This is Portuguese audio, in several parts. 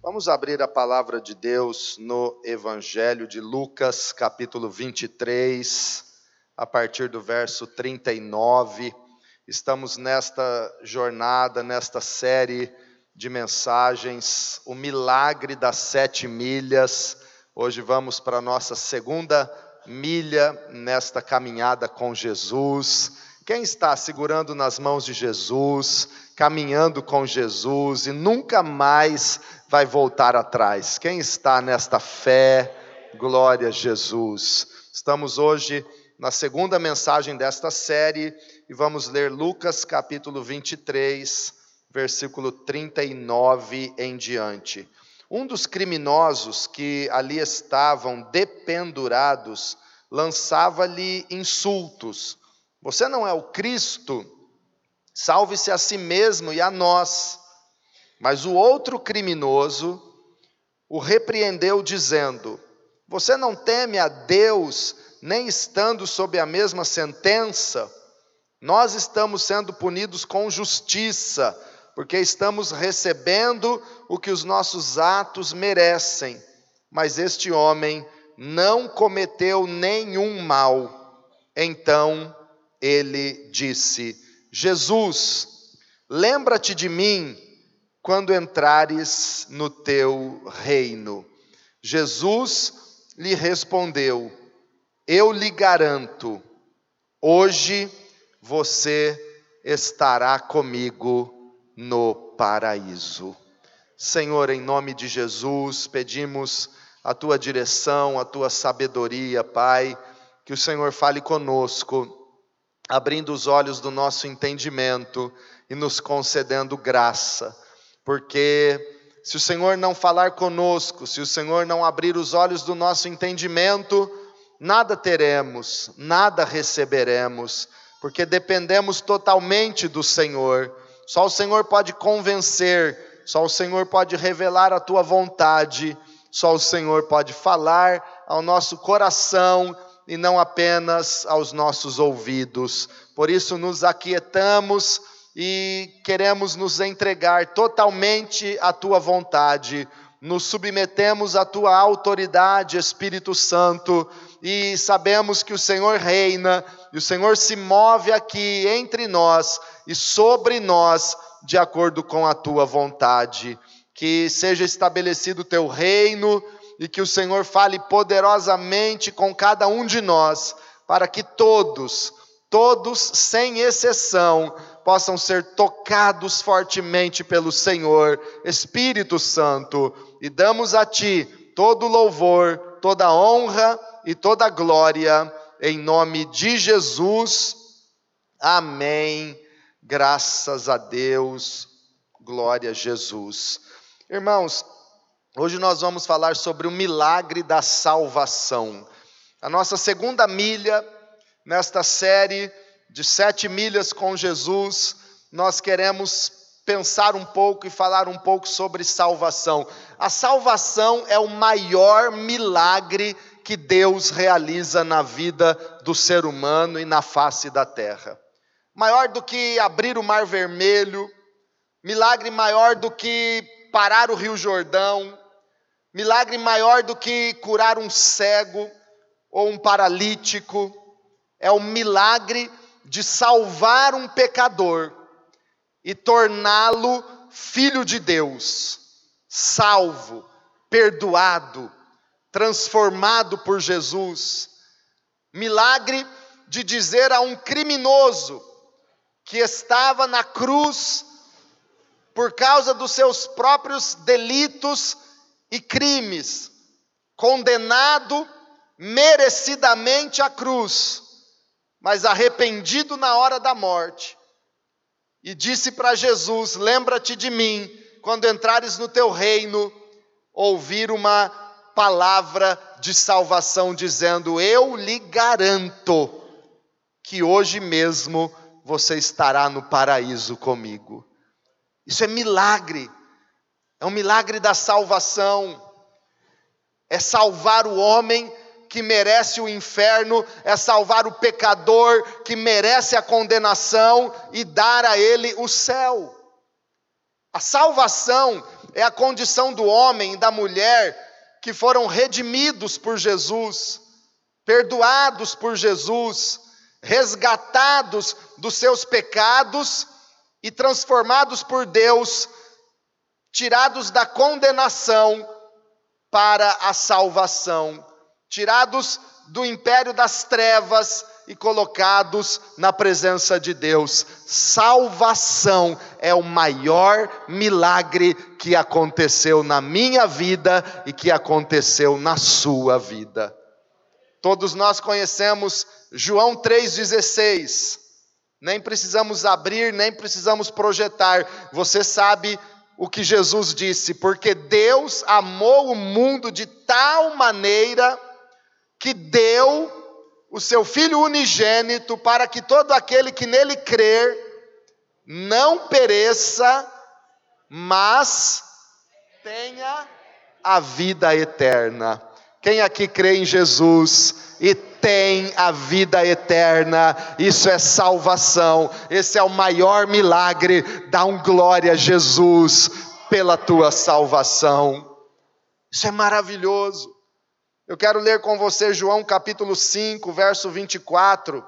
Vamos abrir a palavra de Deus no Evangelho de Lucas, capítulo 23, a partir do verso 39. Estamos nesta jornada, nesta série de mensagens, o milagre das sete milhas. Hoje vamos para a nossa segunda milha nesta caminhada com Jesus. Quem está segurando nas mãos de Jesus, caminhando com Jesus e nunca mais vai voltar atrás? Quem está nesta fé? Glória a Jesus. Estamos hoje na segunda mensagem desta série e vamos ler Lucas capítulo 23, versículo 39 em diante. Um dos criminosos que ali estavam dependurados lançava-lhe insultos: Você não é o Cristo? Salve-se a si mesmo e a nós. Mas o outro criminoso o repreendeu, dizendo: Você não teme a Deus, nem estando sob a mesma sentença? Nós estamos sendo punidos com justiça porque estamos recebendo o que os nossos atos merecem. Mas este homem não cometeu nenhum mal. Então ele disse: Jesus, lembra-te de mim quando entrares no teu reino. Jesus lhe respondeu: Eu lhe garanto, hoje você estará comigo no paraíso. Senhor, em nome de Jesus, pedimos a tua direção, a tua sabedoria, Pai, que o Senhor fale conosco, abrindo os olhos do nosso entendimento e nos concedendo graça, porque se o Senhor não falar conosco, se o Senhor não abrir os olhos do nosso entendimento, nada teremos, nada receberemos, porque dependemos totalmente do Senhor. Só o Senhor pode convencer, só o Senhor pode revelar a tua vontade, só o Senhor pode falar ao nosso coração e não apenas aos nossos ouvidos. Por isso nos aquietamos e queremos nos entregar totalmente à tua vontade. Nos submetemos à tua autoridade, Espírito Santo, e sabemos que o Senhor reina, e o Senhor se move aqui entre nós e sobre nós, de acordo com a tua vontade. Que seja estabelecido o teu reino e que o Senhor fale poderosamente com cada um de nós, para que todos, todos sem exceção, possam ser tocados fortemente pelo Senhor, Espírito Santo, e damos a Ti todo louvor, toda honra e toda glória, em nome de Jesus. Amém Graças a Deus, glória a Jesus. Irmãos, hoje nós vamos falar sobre o milagre da salvação. A nossa segunda milha nesta série de sete milhas com Jesus, nós queremos pensar um pouco e falar um pouco sobre salvação. A salvação é o maior milagre que Deus realiza na vida do ser humano e na face da terra maior do que abrir o Mar Vermelho, milagre maior do que parar o Rio Jordão, milagre maior do que curar um cego ou um paralítico, é o milagre de salvar um pecador e torná-lo filho de Deus, salvo, perdoado, transformado por Jesus. Milagre de dizer a um criminoso que estava na cruz por causa dos seus próprios delitos e crimes, condenado merecidamente à cruz, mas arrependido na hora da morte, e disse para Jesus: Lembra-te de mim quando entrares no teu reino, ouvir uma palavra de salvação, dizendo: Eu lhe garanto que hoje mesmo você estará no paraíso comigo. Isso é milagre, é um milagre da salvação, é salvar o homem que merece o inferno, é salvar o pecador que merece a condenação e dar a ele o céu. A salvação é a condição do homem e da mulher que foram redimidos por Jesus, perdoados por Jesus, resgatados dos seus pecados e transformados por Deus, tirados da condenação para a salvação, tirados do império das trevas e colocados na presença de Deus. Salvação é o maior milagre que aconteceu na minha vida e que aconteceu na sua vida. Todos nós conhecemos João 3,16. Nem precisamos abrir, nem precisamos projetar. Você sabe o que Jesus disse, porque Deus amou o mundo de tal maneira que deu o seu Filho unigênito para que todo aquele que nele crer não pereça, mas tenha a vida eterna. Quem aqui crê em Jesus e tem a vida eterna, isso é salvação, esse é o maior milagre. Dá um glória a Jesus pela tua salvação. Isso é maravilhoso. Eu quero ler com você João capítulo 5, verso 24.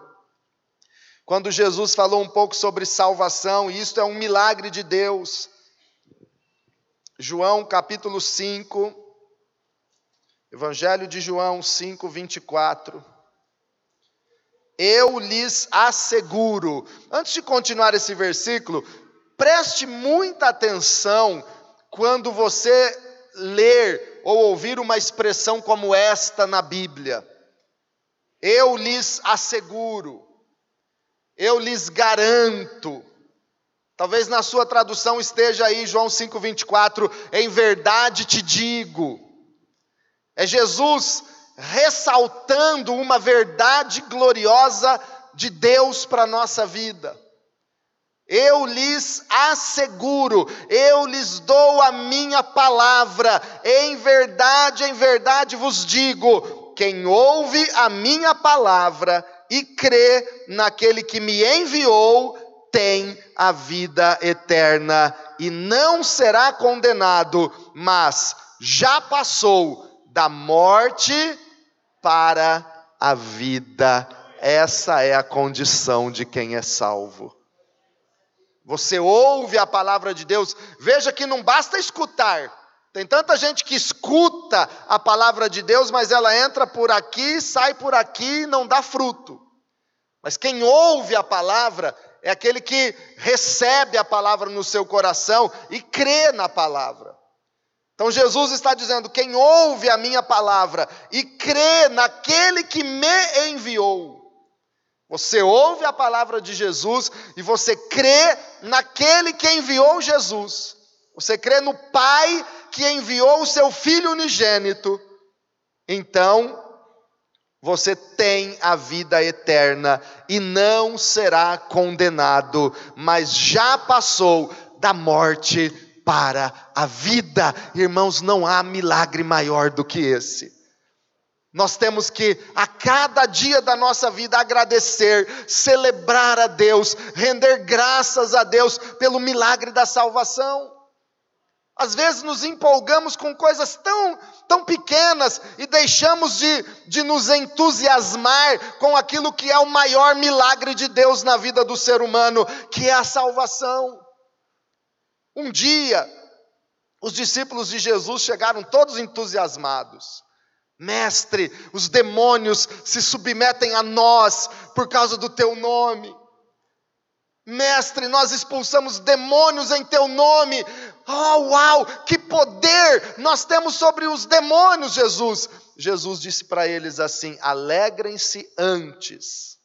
Quando Jesus falou um pouco sobre salvação, e isto é um milagre de Deus. João capítulo 5, Evangelho de João 5, 24. Eu lhes asseguro. Antes de continuar esse versículo, preste muita atenção quando você ler ou ouvir uma expressão como esta na Bíblia. Eu lhes asseguro, eu lhes garanto. Talvez na sua tradução esteja aí João 5:24, em verdade te digo. É Jesus ressaltando uma verdade gloriosa de Deus para a nossa vida. Eu lhes asseguro, eu lhes dou a minha palavra, em verdade, em verdade vos digo: quem ouve a minha palavra e crê naquele que me enviou, tem a vida eterna e não será condenado, mas já passou da morte para a vida. Essa é a condição de quem é salvo. Você ouve a palavra de Deus, veja que não basta escutar. Tem tanta gente que escuta a palavra de Deus, mas ela entra por aqui, sai por aqui e não dá fruto. Mas quem ouve a palavra é aquele que recebe a palavra no seu coração e crê na palavra. Então Jesus está dizendo: quem ouve a minha palavra e crê naquele que me enviou, você ouve a palavra de Jesus e você crê naquele que enviou Jesus. Você crê no Pai que enviou o seu Filho unigênito. Então, você tem a vida eterna e não será condenado, mas já passou da morte para a vida. Irmãos, não há milagre maior do que esse. Nós temos que, a cada dia da nossa vida, agradecer, celebrar a Deus, render graças a Deus pelo milagre da salvação. Às vezes nos empolgamos com coisas tão, tão pequenas e deixamos de, de nos entusiasmar com aquilo que é o maior milagre de Deus na vida do ser humano, que é a salvação. Um dia, os discípulos de Jesus chegaram todos entusiasmados. Mestre, os demônios se submetem a nós por causa do teu nome. Mestre, nós expulsamos demônios em teu nome. Oh, uau, que poder nós temos sobre os demônios, Jesus. Jesus disse para eles assim: alegrem-se antes,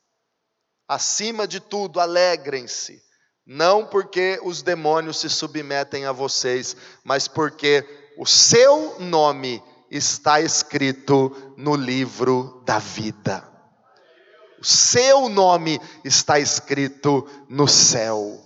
acima de tudo, alegrem-se, não porque os demônios se submetem a vocês, mas porque o seu nome está escrito no livro da vida. O seu nome está escrito no céu.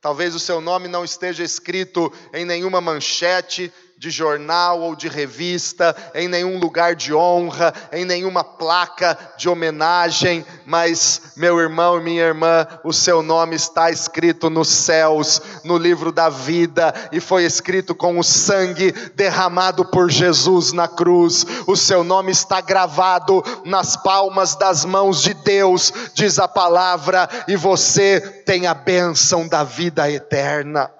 Talvez o seu nome não esteja escrito em nenhuma manchete, de jornal ou de revista, em nenhum lugar de honra, em nenhuma placa de homenagem, mas, meu irmão e minha irmã, o seu nome está escrito nos céus, no livro da vida, e foi escrito com o sangue derramado por Jesus na cruz. O seu nome está gravado nas palmas das mãos de Deus, diz a palavra, e você tem a bênção da vida eterna.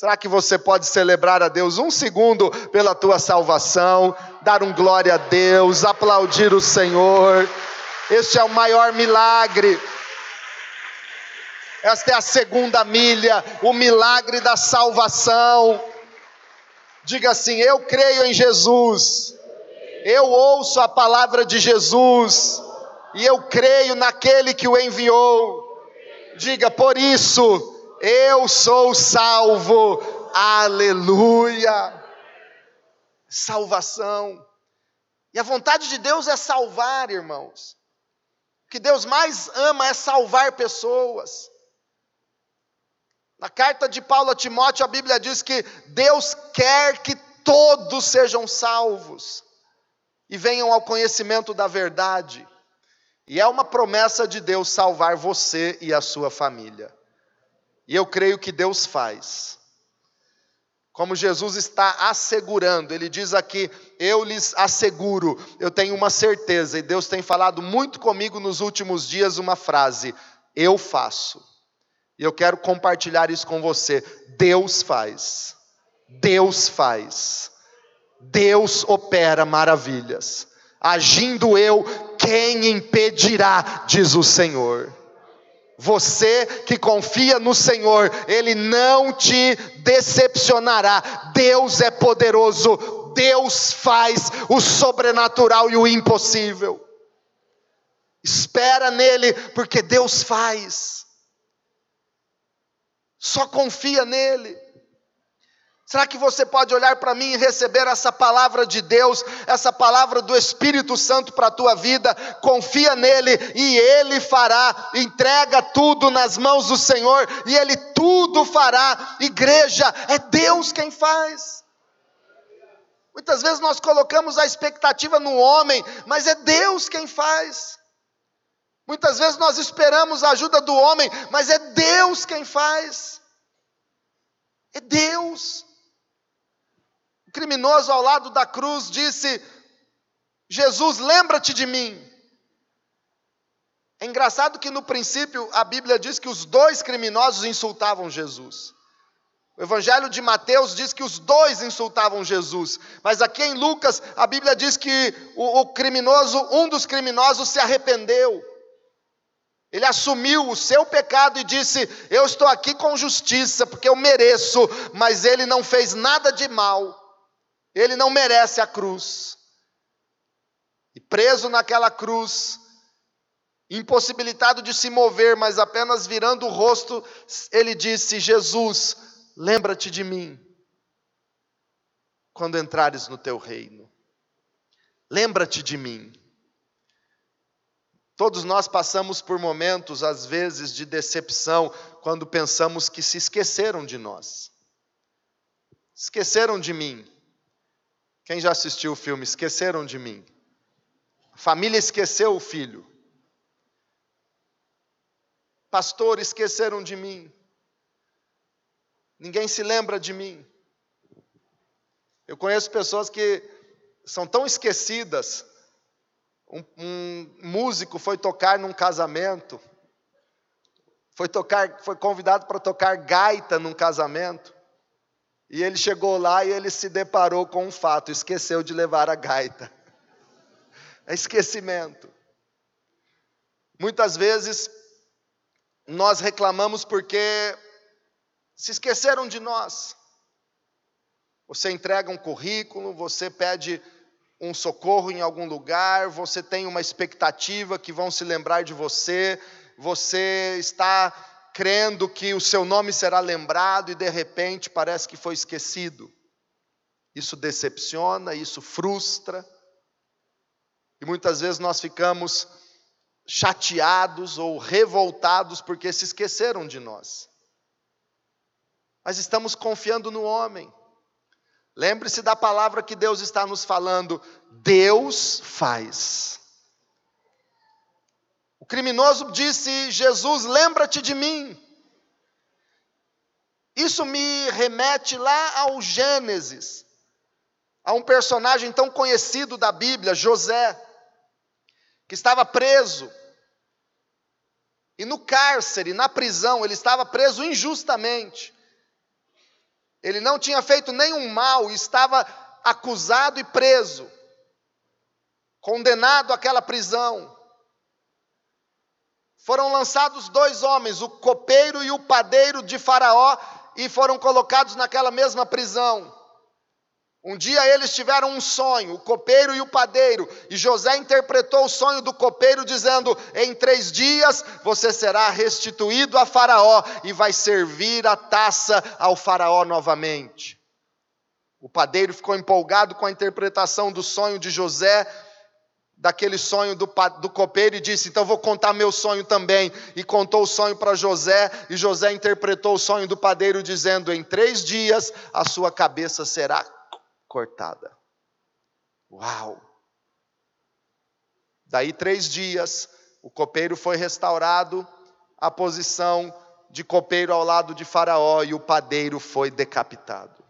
Será que você pode celebrar a Deus um segundo pela tua salvação, dar um glória a Deus, aplaudir o Senhor? Este é o maior milagre. Esta é a segunda milha, o milagre da salvação. Diga assim: Eu creio em Jesus, eu ouço a palavra de Jesus, e eu creio naquele que o enviou. Diga, por isso, eu sou salvo, aleluia. Salvação. E a vontade de Deus é salvar, irmãos. O que Deus mais ama é salvar pessoas. Na carta de Paulo a Timóteo, a Bíblia diz que Deus quer que todos sejam salvos e venham ao conhecimento da verdade. E é uma promessa de Deus salvar você e a sua família. E eu creio que Deus faz. Como Jesus está assegurando, ele diz aqui: Eu lhes asseguro, eu tenho uma certeza, e Deus tem falado muito comigo nos últimos dias uma frase: Eu faço. E eu quero compartilhar isso com você. Deus faz. Deus faz. Deus opera maravilhas. Agindo eu, quem impedirá, diz o Senhor. Você que confia no Senhor, Ele não te decepcionará. Deus é poderoso, Deus faz o sobrenatural e o impossível. Espera nele, porque Deus faz. Só confia nele. Será que você pode olhar para mim e receber essa palavra de Deus, essa palavra do Espírito Santo para a tua vida? Confia nele e ele fará. Entrega tudo nas mãos do Senhor e ele tudo fará. Igreja, é Deus quem faz. Muitas vezes nós colocamos a expectativa no homem, mas é Deus quem faz. Muitas vezes nós esperamos a ajuda do homem, mas é Deus quem faz. É Deus. O criminoso ao lado da cruz disse: Jesus, lembra-te de mim. É engraçado que no princípio a Bíblia diz que os dois criminosos insultavam Jesus. O Evangelho de Mateus diz que os dois insultavam Jesus, mas aqui em Lucas a Bíblia diz que o, o criminoso, um dos criminosos se arrependeu. Ele assumiu o seu pecado e disse: Eu estou aqui com justiça, porque eu mereço, mas ele não fez nada de mal. Ele não merece a cruz. E preso naquela cruz, impossibilitado de se mover, mas apenas virando o rosto, ele disse: Jesus, lembra-te de mim quando entrares no teu reino. Lembra-te de mim. Todos nós passamos por momentos, às vezes, de decepção, quando pensamos que se esqueceram de nós. Esqueceram de mim. Quem já assistiu o filme Esqueceram de Mim? A família esqueceu o filho. Pastor, esqueceram de mim. Ninguém se lembra de mim. Eu conheço pessoas que são tão esquecidas. Um, um músico foi tocar num casamento, foi tocar, foi convidado para tocar gaita num casamento. E ele chegou lá e ele se deparou com um fato: esqueceu de levar a gaita. É esquecimento. Muitas vezes nós reclamamos porque se esqueceram de nós. Você entrega um currículo, você pede um socorro em algum lugar, você tem uma expectativa que vão se lembrar de você, você está crendo que o seu nome será lembrado e de repente parece que foi esquecido. Isso decepciona, isso frustra. E muitas vezes nós ficamos chateados ou revoltados porque se esqueceram de nós. Mas estamos confiando no homem. Lembre-se da palavra que Deus está nos falando: Deus faz. Criminoso disse: Jesus, lembra-te de mim. Isso me remete lá ao Gênesis, a um personagem tão conhecido da Bíblia, José, que estava preso. E no cárcere, na prisão, ele estava preso injustamente. Ele não tinha feito nenhum mal, estava acusado e preso, condenado àquela prisão. Foram lançados dois homens, o copeiro e o padeiro de Faraó, e foram colocados naquela mesma prisão. Um dia eles tiveram um sonho, o copeiro e o padeiro, e José interpretou o sonho do copeiro, dizendo: Em três dias você será restituído a Faraó e vai servir a taça ao Faraó novamente. O padeiro ficou empolgado com a interpretação do sonho de José, daquele sonho do, do copeiro, e disse: Então vou contar meu sonho também. E contou o sonho para José, e José interpretou o sonho do padeiro, dizendo: Em três dias a sua cabeça será cortada. Uau! Daí três dias, o copeiro foi restaurado à posição de copeiro ao lado de Faraó e o padeiro foi decapitado.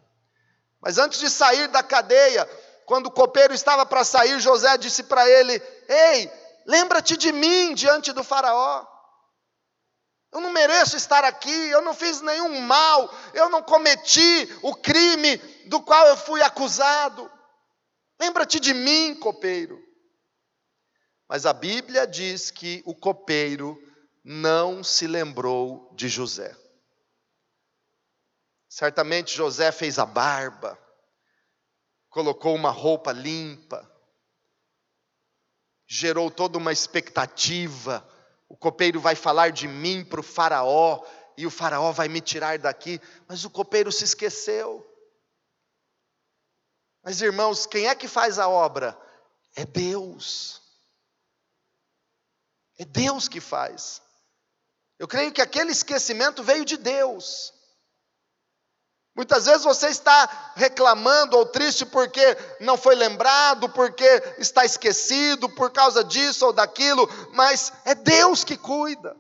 Mas antes de sair da cadeia, quando o copeiro estava para sair, José disse para ele: Ei, lembra-te de mim diante do Faraó. Eu não mereço estar aqui, eu não fiz nenhum mal, eu não cometi o crime do qual eu fui acusado. Lembra-te de mim, copeiro. Mas a Bíblia diz que o copeiro não se lembrou de José. Certamente José fez a barba, colocou uma roupa limpa, gerou toda uma expectativa o copeiro vai falar de mim para o Faraó, e o Faraó vai me tirar daqui. Mas o copeiro se esqueceu. Mas irmãos, quem é que faz a obra? É Deus. É Deus que faz. Eu creio que aquele esquecimento veio de Deus. Muitas vezes você está reclamando ou triste porque não foi lembrado, porque está esquecido por causa disso ou daquilo, mas é Deus que cuida.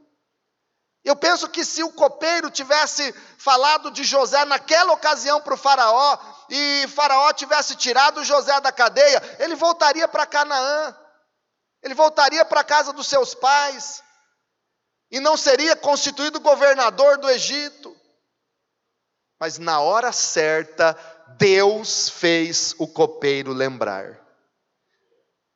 Eu penso que se o copeiro tivesse falado de José naquela ocasião para o Faraó, e Faraó tivesse tirado José da cadeia, ele voltaria para Canaã, ele voltaria para a casa dos seus pais, e não seria constituído governador do Egito. Mas na hora certa, Deus fez o copeiro lembrar.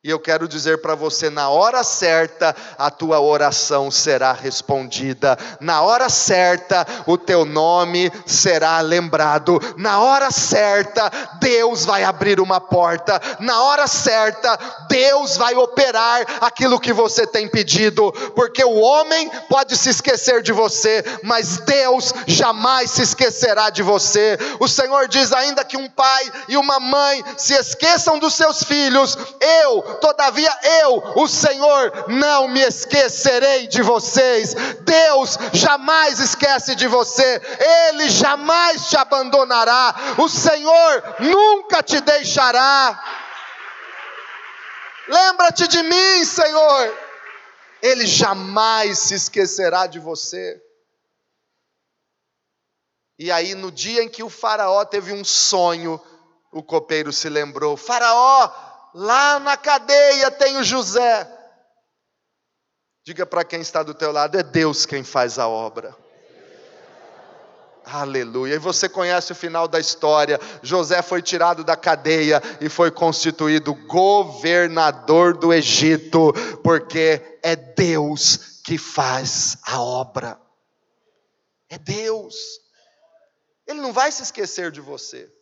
E eu quero dizer para você: na hora certa, a tua oração será respondida, na hora certa, o teu nome será lembrado, na hora certa, Deus vai abrir uma porta, na hora certa, Deus vai operar aquilo que você tem pedido, porque o homem pode se esquecer de você, mas Deus jamais se esquecerá de você. O Senhor diz ainda que um pai e uma mãe se esqueçam dos seus filhos, eu todavia eu, o Senhor, não me esquecerei de vocês. Deus jamais esquece de você, Ele jamais te abandonará, o Senhor nunca te deixará. Lembra-te de mim, Senhor. Ele jamais se esquecerá de você. E aí, no dia em que o Faraó teve um sonho, o copeiro se lembrou: Faraó, Lá na cadeia tem o José. Diga para quem está do teu lado, é Deus quem faz a obra. Aleluia. E você conhece o final da história. José foi tirado da cadeia e foi constituído governador do Egito, porque é Deus que faz a obra. É Deus. Ele não vai se esquecer de você.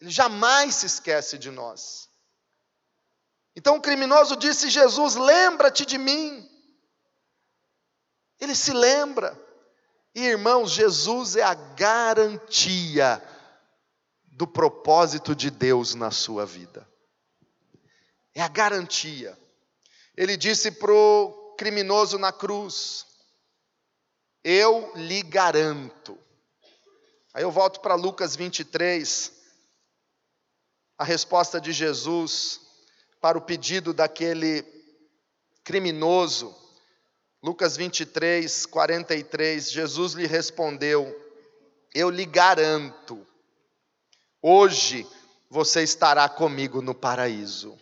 Ele jamais se esquece de nós. Então o criminoso disse: Jesus, lembra-te de mim. Ele se lembra. E irmãos, Jesus é a garantia do propósito de Deus na sua vida. É a garantia. Ele disse para o criminoso na cruz: Eu lhe garanto Aí eu volto para Lucas 23, a resposta de Jesus para o pedido daquele criminoso. Lucas 23, 43, Jesus lhe respondeu: Eu lhe garanto, hoje você estará comigo no paraíso.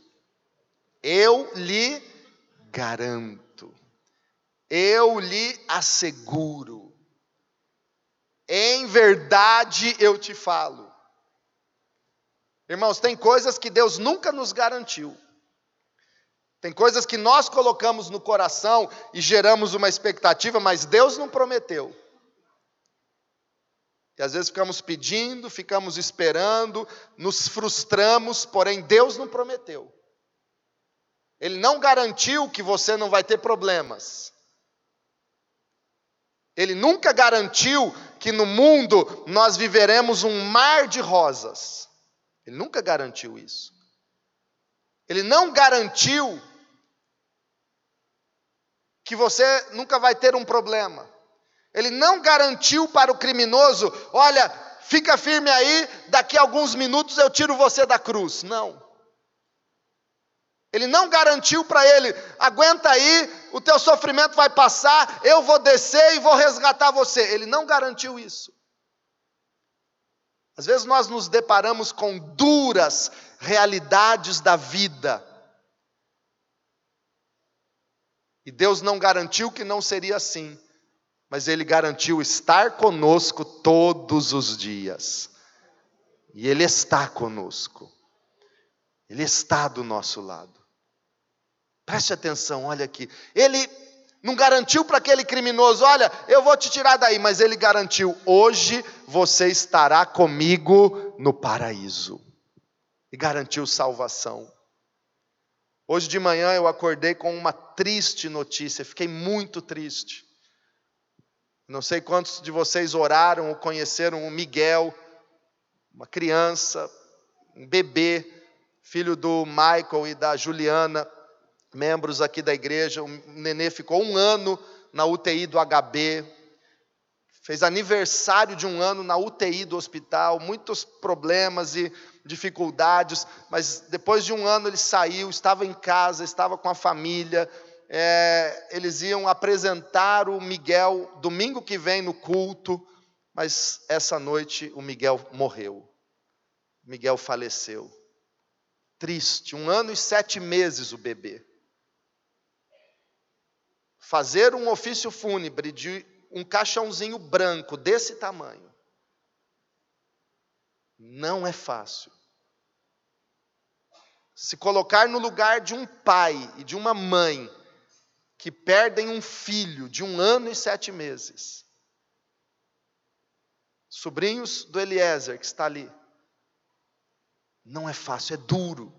Eu lhe garanto, eu lhe asseguro, em verdade eu te falo. Irmãos, tem coisas que Deus nunca nos garantiu. Tem coisas que nós colocamos no coração e geramos uma expectativa, mas Deus não prometeu. E às vezes ficamos pedindo, ficamos esperando, nos frustramos, porém Deus não prometeu. Ele não garantiu que você não vai ter problemas. Ele nunca garantiu que no mundo nós viveremos um mar de rosas. Ele nunca garantiu isso. Ele não garantiu que você nunca vai ter um problema. Ele não garantiu para o criminoso: olha, fica firme aí, daqui a alguns minutos eu tiro você da cruz. Não. Ele não garantiu para ele: aguenta aí, o teu sofrimento vai passar, eu vou descer e vou resgatar você. Ele não garantiu isso. Às vezes nós nos deparamos com duras realidades da vida. E Deus não garantiu que não seria assim, mas Ele garantiu estar conosco todos os dias. E Ele está conosco. Ele está do nosso lado. Preste atenção, olha aqui. Ele não garantiu para aquele criminoso: olha, eu vou te tirar daí, mas ele garantiu: hoje você estará comigo no paraíso. E garantiu salvação. Hoje de manhã eu acordei com uma triste notícia, fiquei muito triste. Não sei quantos de vocês oraram ou conheceram o Miguel, uma criança, um bebê, filho do Michael e da Juliana, membros aqui da igreja. O nenê ficou um ano na UTI do HB, fez aniversário de um ano na UTI do hospital, muitos problemas e dificuldades, mas depois de um ano ele saiu, estava em casa, estava com a família. É, eles iam apresentar o Miguel domingo que vem no culto, mas essa noite o Miguel morreu. Miguel faleceu. Triste, um ano e sete meses o bebê. Fazer um ofício fúnebre de um caixãozinho branco desse tamanho não é fácil se colocar no lugar de um pai e de uma mãe que perdem um filho de um ano e sete meses. Sobrinhos do Eliezer, que está ali. Não é fácil, é duro.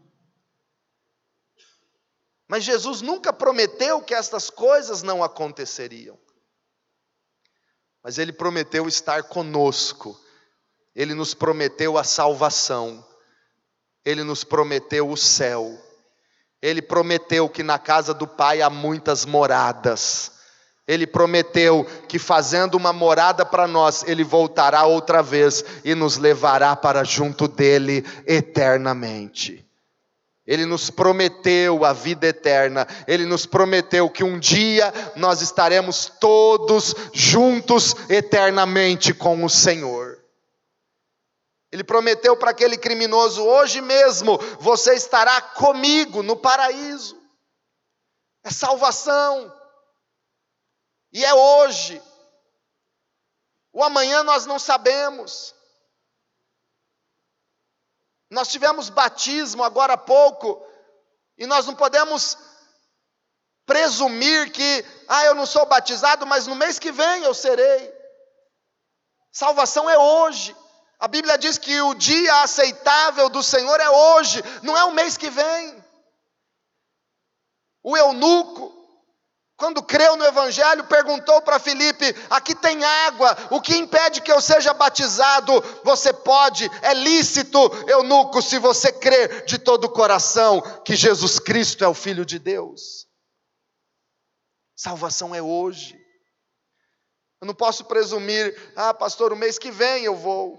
Mas Jesus nunca prometeu que estas coisas não aconteceriam. Mas Ele prometeu estar conosco, Ele nos prometeu a salvação. Ele nos prometeu o céu. Ele prometeu que na casa do Pai há muitas moradas. Ele prometeu que fazendo uma morada para nós, Ele voltará outra vez e nos levará para junto dele eternamente. Ele nos prometeu a vida eterna, Ele nos prometeu que um dia nós estaremos todos juntos eternamente com o Senhor. Ele prometeu para aquele criminoso: hoje mesmo você estará comigo no paraíso. É salvação. E é hoje. O amanhã nós não sabemos. Nós tivemos batismo agora há pouco, e nós não podemos presumir que, ah, eu não sou batizado, mas no mês que vem eu serei. Salvação é hoje. A Bíblia diz que o dia aceitável do Senhor é hoje, não é o mês que vem. O eunuco, quando creu no Evangelho, perguntou para Filipe: aqui tem água, o que impede que eu seja batizado? Você pode, é lícito, eunuco, se você crer de todo o coração que Jesus Cristo é o Filho de Deus. Salvação é hoje. Eu não posso presumir, ah, pastor, o mês que vem eu vou.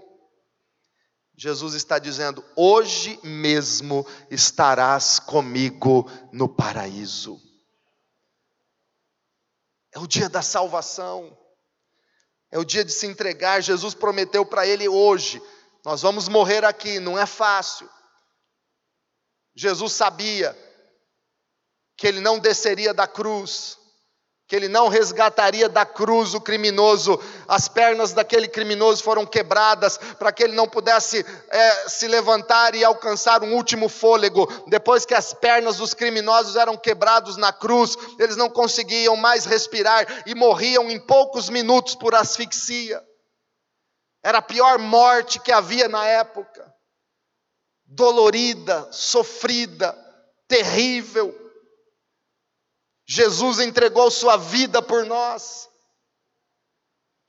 Jesus está dizendo: hoje mesmo estarás comigo no paraíso. É o dia da salvação, é o dia de se entregar. Jesus prometeu para ele hoje: nós vamos morrer aqui, não é fácil. Jesus sabia que ele não desceria da cruz, que ele não resgataria da cruz o criminoso, as pernas daquele criminoso foram quebradas para que ele não pudesse é, se levantar e alcançar um último fôlego. Depois que as pernas dos criminosos eram quebrados na cruz, eles não conseguiam mais respirar e morriam em poucos minutos por asfixia. Era a pior morte que havia na época. Dolorida, sofrida, terrível. Jesus entregou sua vida por nós.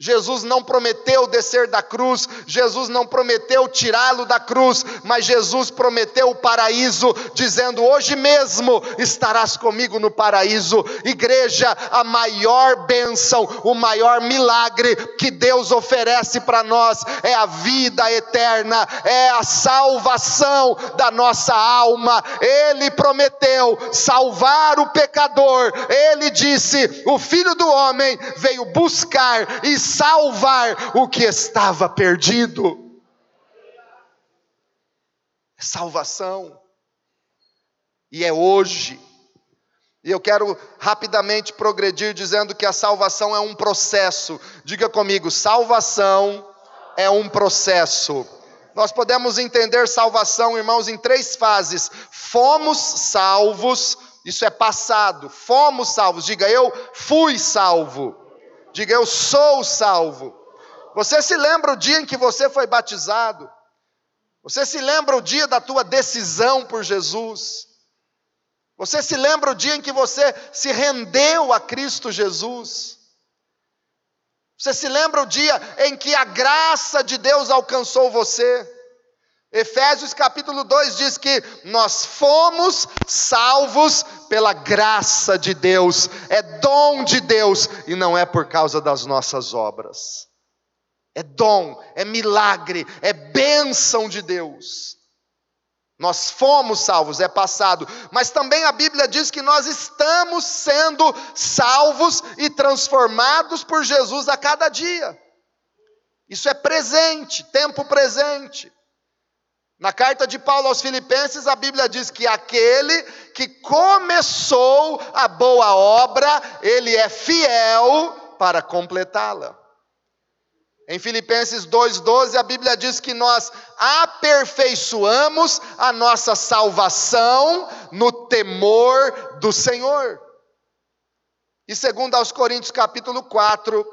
Jesus não prometeu descer da cruz, Jesus não prometeu tirá-lo da cruz, mas Jesus prometeu o paraíso, dizendo: Hoje mesmo estarás comigo no paraíso. Igreja, a maior bênção, o maior milagre que Deus oferece para nós é a vida eterna, é a salvação da nossa alma. Ele prometeu salvar o pecador, ele disse: O filho do homem veio buscar e salvar o que estava perdido. É salvação. E é hoje. E eu quero rapidamente progredir dizendo que a salvação é um processo. Diga comigo, salvação é um processo. Nós podemos entender salvação, irmãos, em três fases. Fomos salvos, isso é passado. Fomos salvos. Diga eu fui salvo. Diga, eu sou salvo. Você se lembra o dia em que você foi batizado? Você se lembra o dia da tua decisão por Jesus? Você se lembra o dia em que você se rendeu a Cristo Jesus? Você se lembra o dia em que a graça de Deus alcançou você? Efésios capítulo 2 diz que nós fomos salvos pela graça de Deus, é dom de Deus e não é por causa das nossas obras. É dom, é milagre, é bênção de Deus. Nós fomos salvos, é passado, mas também a Bíblia diz que nós estamos sendo salvos e transformados por Jesus a cada dia. Isso é presente, tempo presente. Na carta de Paulo aos Filipenses, a Bíblia diz que aquele que começou a boa obra, ele é fiel para completá-la. Em Filipenses 2,12, a Bíblia diz que nós aperfeiçoamos a nossa salvação no temor do Senhor. E segundo aos Coríntios capítulo 4,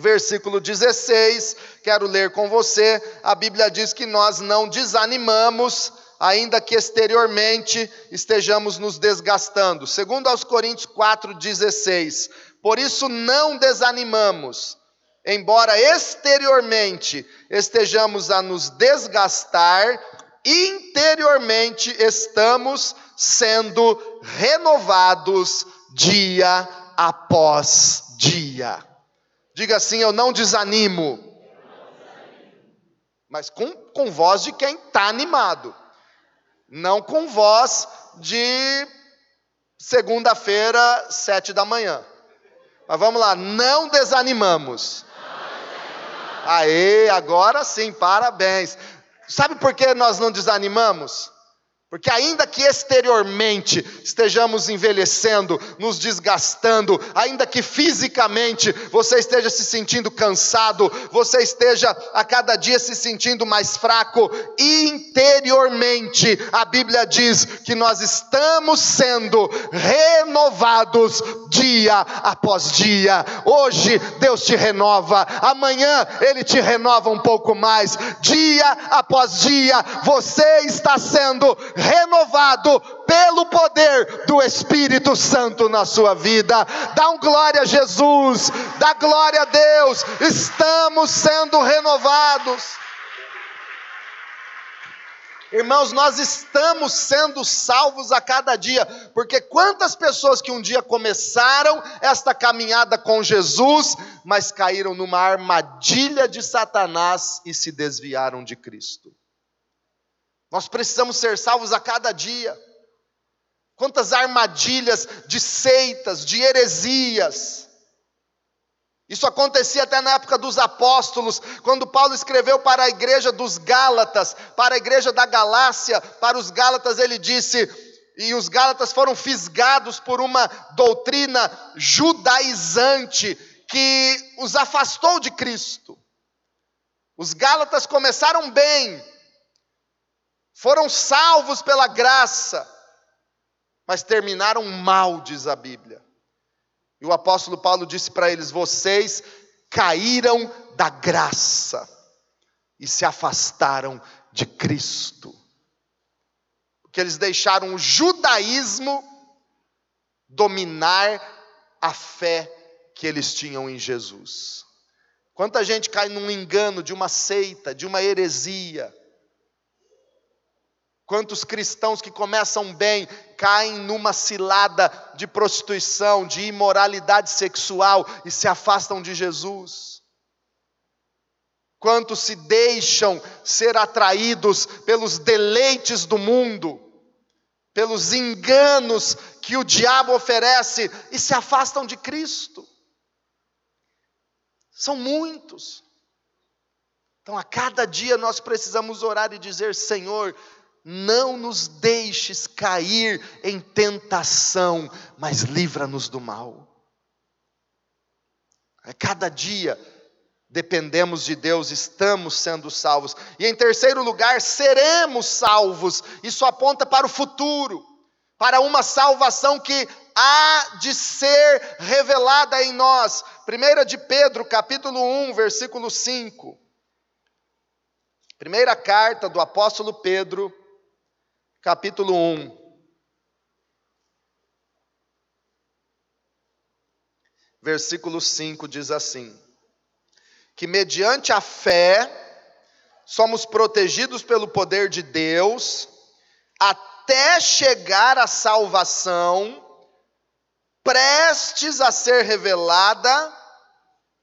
versículo 16, quero ler com você. A Bíblia diz que nós não desanimamos, ainda que exteriormente estejamos nos desgastando. Segundo aos Coríntios 4:16. Por isso não desanimamos, embora exteriormente estejamos a nos desgastar, interiormente estamos sendo renovados dia após dia. Diga assim: Eu não desanimo. Mas com, com voz de quem está animado. Não com voz de segunda-feira, sete da manhã. Mas vamos lá, não desanimamos. Aê, agora sim, parabéns. Sabe por que nós não desanimamos? Porque, ainda que exteriormente estejamos envelhecendo, nos desgastando, ainda que fisicamente você esteja se sentindo cansado, você esteja a cada dia se sentindo mais fraco, interiormente a Bíblia diz que nós estamos sendo renovados dia após dia. Hoje Deus te renova, amanhã Ele te renova um pouco mais, dia após dia você está sendo renovado pelo poder do Espírito Santo na sua vida. Dá um glória a Jesus, dá glória a Deus. Estamos sendo renovados. Irmãos, nós estamos sendo salvos a cada dia, porque quantas pessoas que um dia começaram esta caminhada com Jesus, mas caíram numa armadilha de Satanás e se desviaram de Cristo. Nós precisamos ser salvos a cada dia. Quantas armadilhas de seitas, de heresias, isso acontecia até na época dos apóstolos, quando Paulo escreveu para a igreja dos Gálatas, para a igreja da Galácia, para os Gálatas ele disse: e os Gálatas foram fisgados por uma doutrina judaizante que os afastou de Cristo. Os Gálatas começaram bem, foram salvos pela graça, mas terminaram mal, diz a Bíblia. E o apóstolo Paulo disse para eles: Vocês caíram da graça e se afastaram de Cristo. Porque eles deixaram o judaísmo dominar a fé que eles tinham em Jesus. Quanta gente cai num engano de uma seita, de uma heresia, Quantos cristãos que começam bem caem numa cilada de prostituição, de imoralidade sexual e se afastam de Jesus? Quantos se deixam ser atraídos pelos deleites do mundo, pelos enganos que o diabo oferece e se afastam de Cristo? São muitos. Então, a cada dia nós precisamos orar e dizer: Senhor, não nos deixes cair em tentação, mas livra-nos do mal. A cada dia dependemos de Deus, estamos sendo salvos. E em terceiro lugar, seremos salvos. Isso aponta para o futuro, para uma salvação que há de ser revelada em nós. 1 de Pedro, capítulo 1, versículo 5. Primeira carta do apóstolo Pedro, capítulo 1. Versículo 5 diz assim: Que mediante a fé somos protegidos pelo poder de Deus até chegar à salvação, prestes a ser revelada,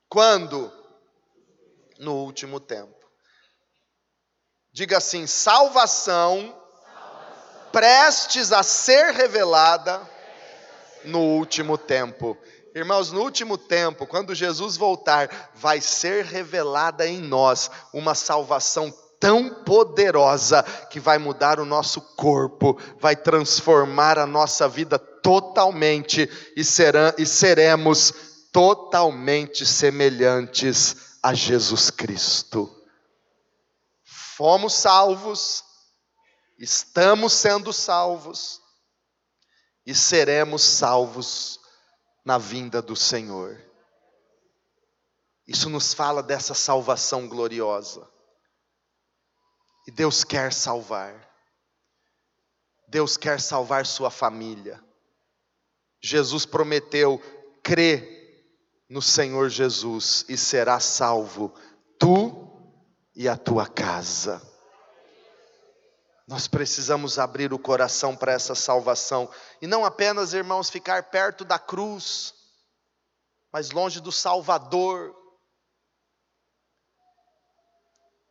quando? No último tempo. Diga assim: salvação prestes a ser revelada no último tempo. Irmãos, no último tempo, quando Jesus voltar, vai ser revelada em nós uma salvação tão poderosa que vai mudar o nosso corpo, vai transformar a nossa vida totalmente e, serão, e seremos totalmente semelhantes a Jesus Cristo. Fomos salvos, estamos sendo salvos e seremos salvos na vinda do Senhor. Isso nos fala dessa salvação gloriosa. E Deus quer salvar. Deus quer salvar sua família. Jesus prometeu: crê no Senhor Jesus e será salvo, tu e a tua casa. Nós precisamos abrir o coração para essa salvação e não apenas, irmãos, ficar perto da cruz, mas longe do Salvador.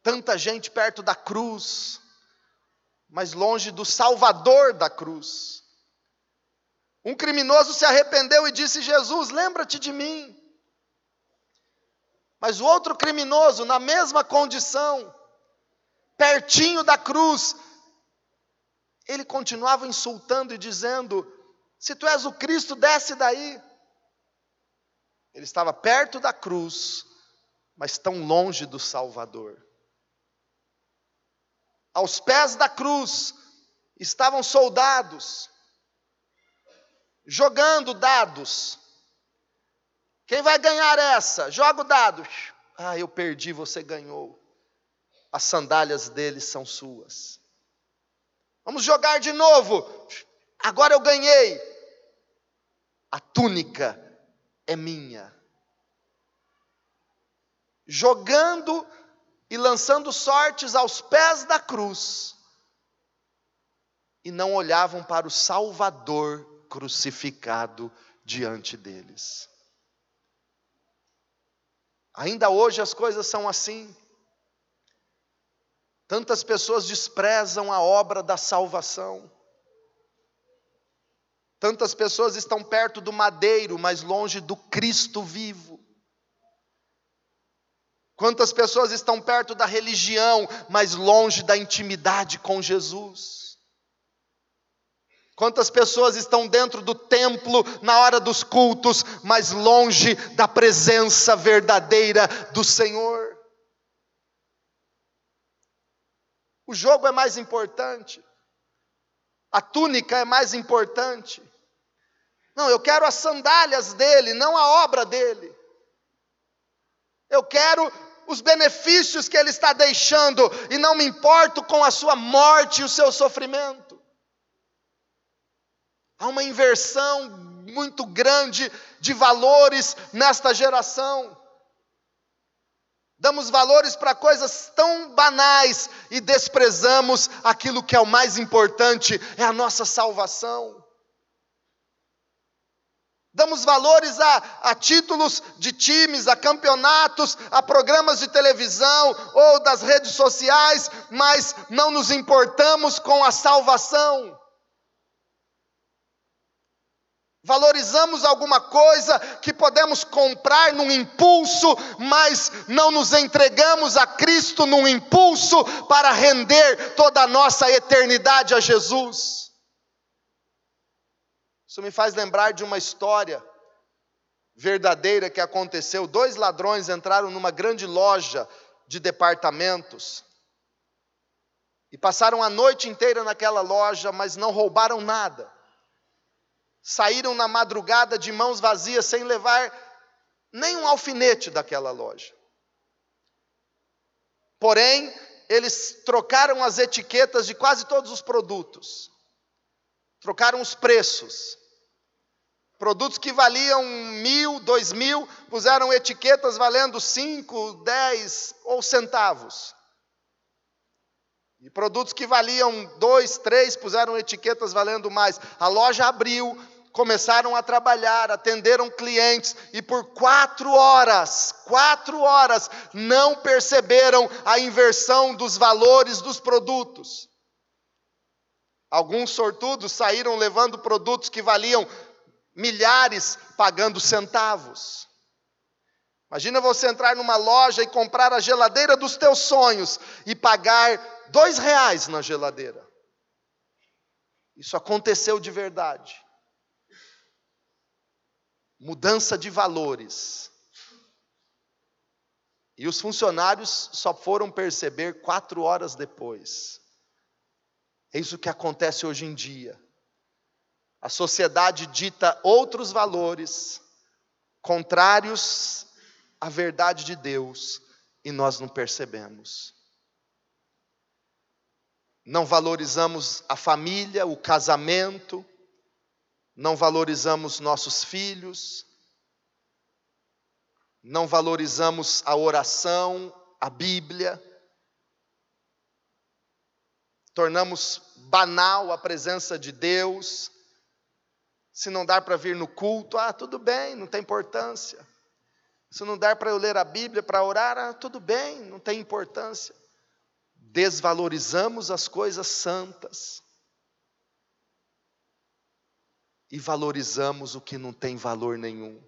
Tanta gente perto da cruz, mas longe do Salvador da cruz. Um criminoso se arrependeu e disse: Jesus, lembra-te de mim. Mas o outro criminoso, na mesma condição, pertinho da cruz, ele continuava insultando e dizendo: Se tu és o Cristo, desce daí. Ele estava perto da cruz, mas tão longe do Salvador. Aos pés da cruz estavam soldados, jogando dados. Quem vai ganhar essa? Joga o dado. Ah, eu perdi, você ganhou. As sandálias dele são suas. Vamos jogar de novo. Agora eu ganhei. A túnica é minha. Jogando e lançando sortes aos pés da cruz, e não olhavam para o Salvador crucificado diante deles. Ainda hoje as coisas são assim. Tantas pessoas desprezam a obra da salvação. Tantas pessoas estão perto do madeiro, mas longe do Cristo vivo. Quantas pessoas estão perto da religião, mas longe da intimidade com Jesus? Quantas pessoas estão dentro do templo na hora dos cultos, mas longe da presença verdadeira do Senhor? O jogo é mais importante, a túnica é mais importante. Não, eu quero as sandálias dele, não a obra dele. Eu quero os benefícios que ele está deixando e não me importo com a sua morte e o seu sofrimento. Há uma inversão muito grande de valores nesta geração. Damos valores para coisas tão banais e desprezamos aquilo que é o mais importante, é a nossa salvação. Damos valores a, a, títulos de times, a campeonatos, a programas de televisão ou das redes sociais, mas não nos importamos com a salvação. Valorizamos alguma coisa que podemos comprar num impulso, mas não nos entregamos a Cristo num impulso para render toda a nossa eternidade a Jesus. Isso me faz lembrar de uma história verdadeira que aconteceu. Dois ladrões entraram numa grande loja de departamentos e passaram a noite inteira naquela loja, mas não roubaram nada. Saíram na madrugada de mãos vazias, sem levar nem um alfinete daquela loja. Porém, eles trocaram as etiquetas de quase todos os produtos, trocaram os preços, Produtos que valiam mil, dois mil, puseram etiquetas valendo cinco, dez ou centavos. E produtos que valiam dois, três, puseram etiquetas valendo mais. A loja abriu, começaram a trabalhar, atenderam clientes e por quatro horas, quatro horas, não perceberam a inversão dos valores dos produtos. Alguns sortudos saíram levando produtos que valiam milhares pagando centavos. Imagina você entrar numa loja e comprar a geladeira dos teus sonhos e pagar dois reais na geladeira. Isso aconteceu de verdade. Mudança de valores. E os funcionários só foram perceber quatro horas depois. É isso que acontece hoje em dia. A sociedade dita outros valores contrários à verdade de Deus e nós não percebemos. Não valorizamos a família, o casamento, não valorizamos nossos filhos, não valorizamos a oração, a Bíblia, tornamos banal a presença de Deus, se não dar para vir no culto, ah, tudo bem, não tem importância. Se não der para eu ler a Bíblia para orar, ah, tudo bem, não tem importância. Desvalorizamos as coisas santas e valorizamos o que não tem valor nenhum.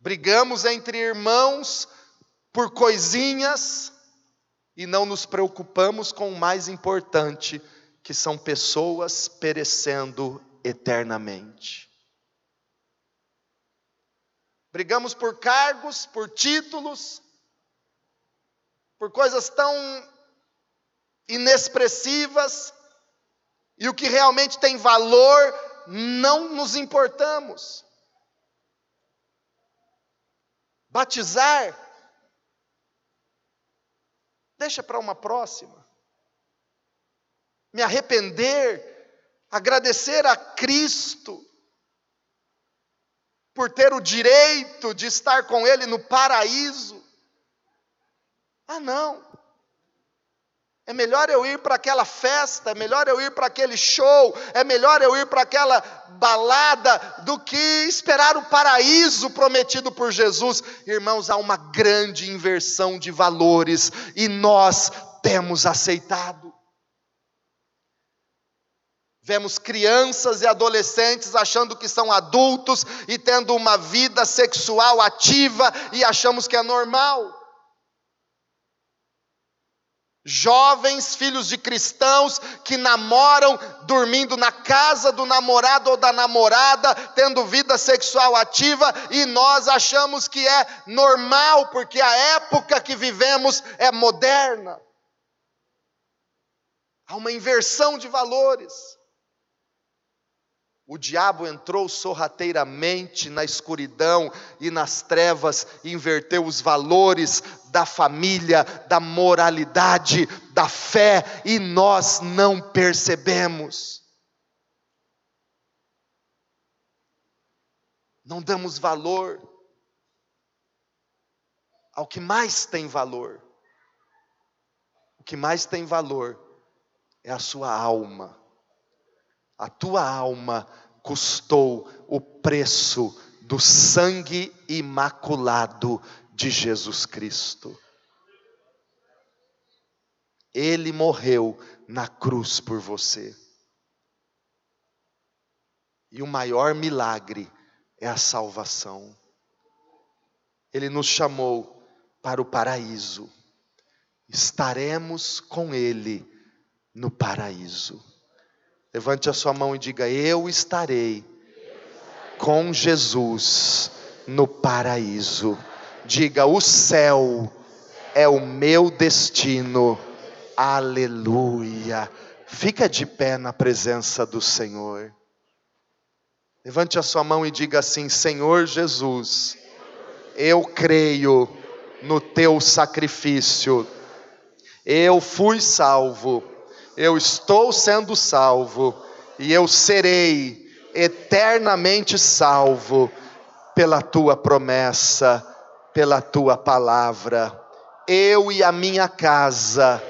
Brigamos entre irmãos por coisinhas e não nos preocupamos com o mais importante, que são pessoas perecendo eternamente. Brigamos por cargos, por títulos, por coisas tão inexpressivas, e o que realmente tem valor, não nos importamos. Batizar, deixa para uma próxima. Me arrepender, agradecer a Cristo por ter o direito de estar com Ele no paraíso. Ah, não. É melhor eu ir para aquela festa, é melhor eu ir para aquele show, é melhor eu ir para aquela balada do que esperar o paraíso prometido por Jesus. Irmãos, há uma grande inversão de valores e nós temos aceitado. Vemos crianças e adolescentes achando que são adultos e tendo uma vida sexual ativa e achamos que é normal jovens, filhos de cristãos que namoram, dormindo na casa do namorado ou da namorada, tendo vida sexual ativa, e nós achamos que é normal, porque a época que vivemos é moderna. Há uma inversão de valores. O diabo entrou sorrateiramente na escuridão e nas trevas, inverteu os valores da família, da moralidade, da fé, e nós não percebemos. Não damos valor ao que mais tem valor. O que mais tem valor é a sua alma a tua alma custou o preço do sangue imaculado de Jesus Cristo. Ele morreu na cruz por você. E o maior milagre é a salvação. Ele nos chamou para o paraíso. Estaremos com Ele no paraíso. Levante a sua mão e diga: Eu estarei com Jesus no paraíso. Diga: O céu é o meu destino. Aleluia. Fica de pé na presença do Senhor. Levante a sua mão e diga assim: Senhor Jesus, eu creio no teu sacrifício. Eu fui salvo eu estou sendo salvo e eu serei eternamente salvo pela tua promessa, pela tua palavra. Eu e a minha casa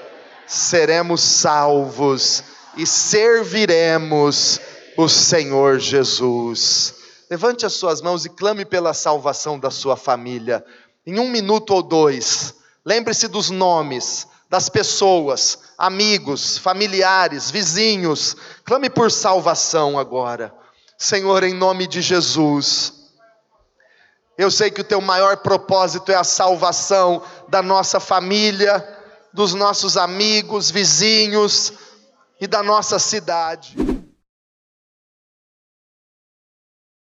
seremos salvos e serviremos o Senhor Jesus. Levante as suas mãos e clame pela salvação da sua família. Em um minuto ou dois, lembre-se dos nomes das pessoas, amigos, familiares, vizinhos. Clame por salvação agora. Senhor, em nome de Jesus. Eu sei que o teu maior propósito é a salvação da nossa família, dos nossos amigos, vizinhos e da nossa cidade.